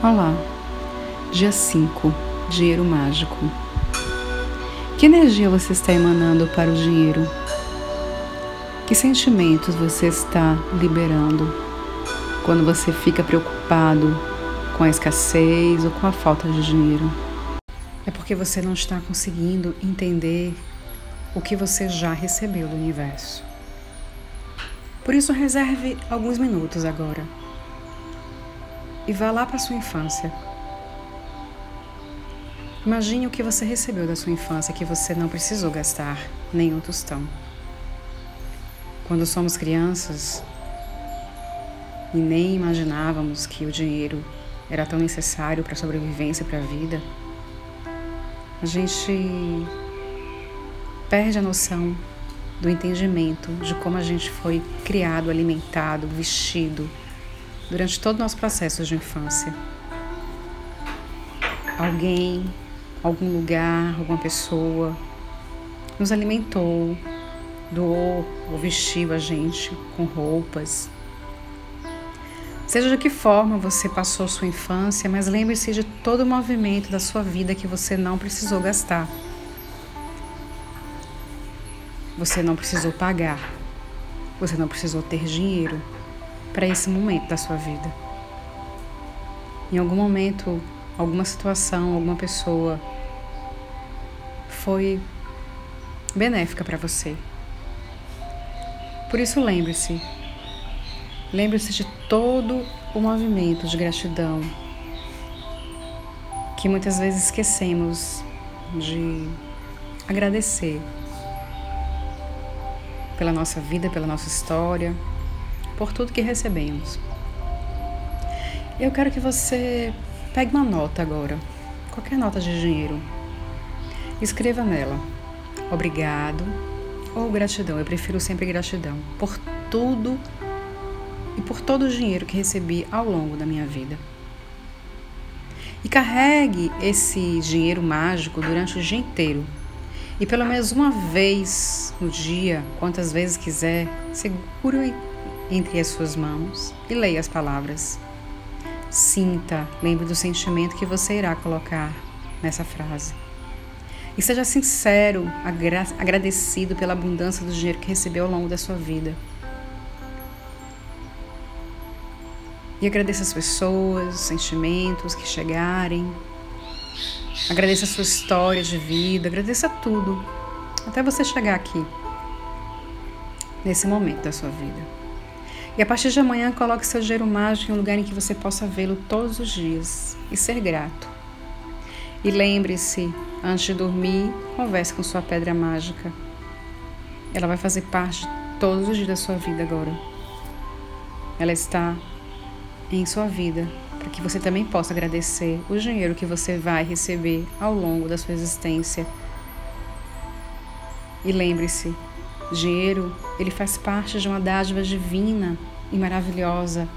Olá, dia 5, dinheiro mágico. Que energia você está emanando para o dinheiro? Que sentimentos você está liberando quando você fica preocupado com a escassez ou com a falta de dinheiro? É porque você não está conseguindo entender o que você já recebeu do universo. Por isso, reserve alguns minutos agora e vá lá para sua infância. Imagine o que você recebeu da sua infância que você não precisou gastar nenhum tostão. Quando somos crianças e nem imaginávamos que o dinheiro era tão necessário para a sobrevivência, para a vida, a gente perde a noção do entendimento de como a gente foi criado, alimentado, vestido, durante todo o nosso processo de infância. Alguém, algum lugar, alguma pessoa nos alimentou, doou ou vestiu a gente com roupas. Seja de que forma você passou sua infância, mas lembre-se de todo o movimento da sua vida que você não precisou gastar. Você não precisou pagar. Você não precisou ter dinheiro para esse momento da sua vida. Em algum momento, alguma situação, alguma pessoa foi benéfica para você. Por isso, lembre-se. Lembre-se de todo o movimento de gratidão que muitas vezes esquecemos de agradecer pela nossa vida, pela nossa história, por tudo que recebemos. Eu quero que você pegue uma nota agora, qualquer nota de dinheiro. Escreva nela obrigado ou gratidão. Eu prefiro sempre gratidão por tudo e por todo o dinheiro que recebi ao longo da minha vida. E carregue esse dinheiro mágico durante o dia inteiro. E pelo menos uma vez no dia, quantas vezes quiser, segure entre as suas mãos e leia as palavras. Sinta, lembre do sentimento que você irá colocar nessa frase. E seja sincero, agra agradecido pela abundância do dinheiro que recebeu ao longo da sua vida. E agradeça as pessoas, os sentimentos que chegarem. Agradeça a sua história de vida, agradeça tudo, até você chegar aqui, nesse momento da sua vida. E a partir de amanhã, coloque seu dinheiro mágico em um lugar em que você possa vê-lo todos os dias e ser grato. E lembre-se, antes de dormir, converse com sua pedra mágica. Ela vai fazer parte todos os dias da sua vida agora. Ela está em sua vida para que você também possa agradecer o dinheiro que você vai receber ao longo da sua existência. E lembre-se, Dinheiro, ele faz parte de uma dádiva divina e maravilhosa,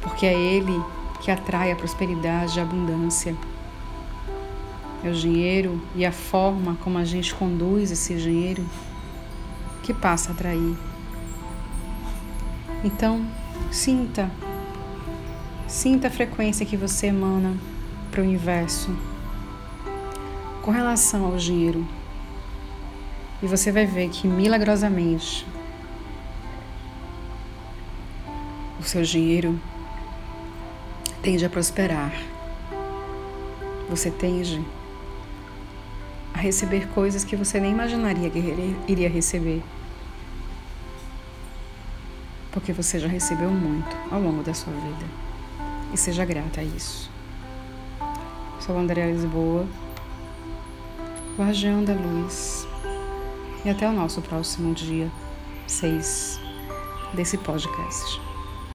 porque é ele que atrai a prosperidade e a abundância. É o dinheiro e a forma como a gente conduz esse dinheiro que passa a atrair. Então, sinta, sinta a frequência que você emana para o universo com relação ao dinheiro. E você vai ver que milagrosamente o seu dinheiro tende a prosperar. Você tende a receber coisas que você nem imaginaria que iria receber. Porque você já recebeu muito ao longo da sua vida. E seja grata a isso. Sou Andréa Lisboa, guardião da luz e até o nosso próximo dia 6 desse podcast.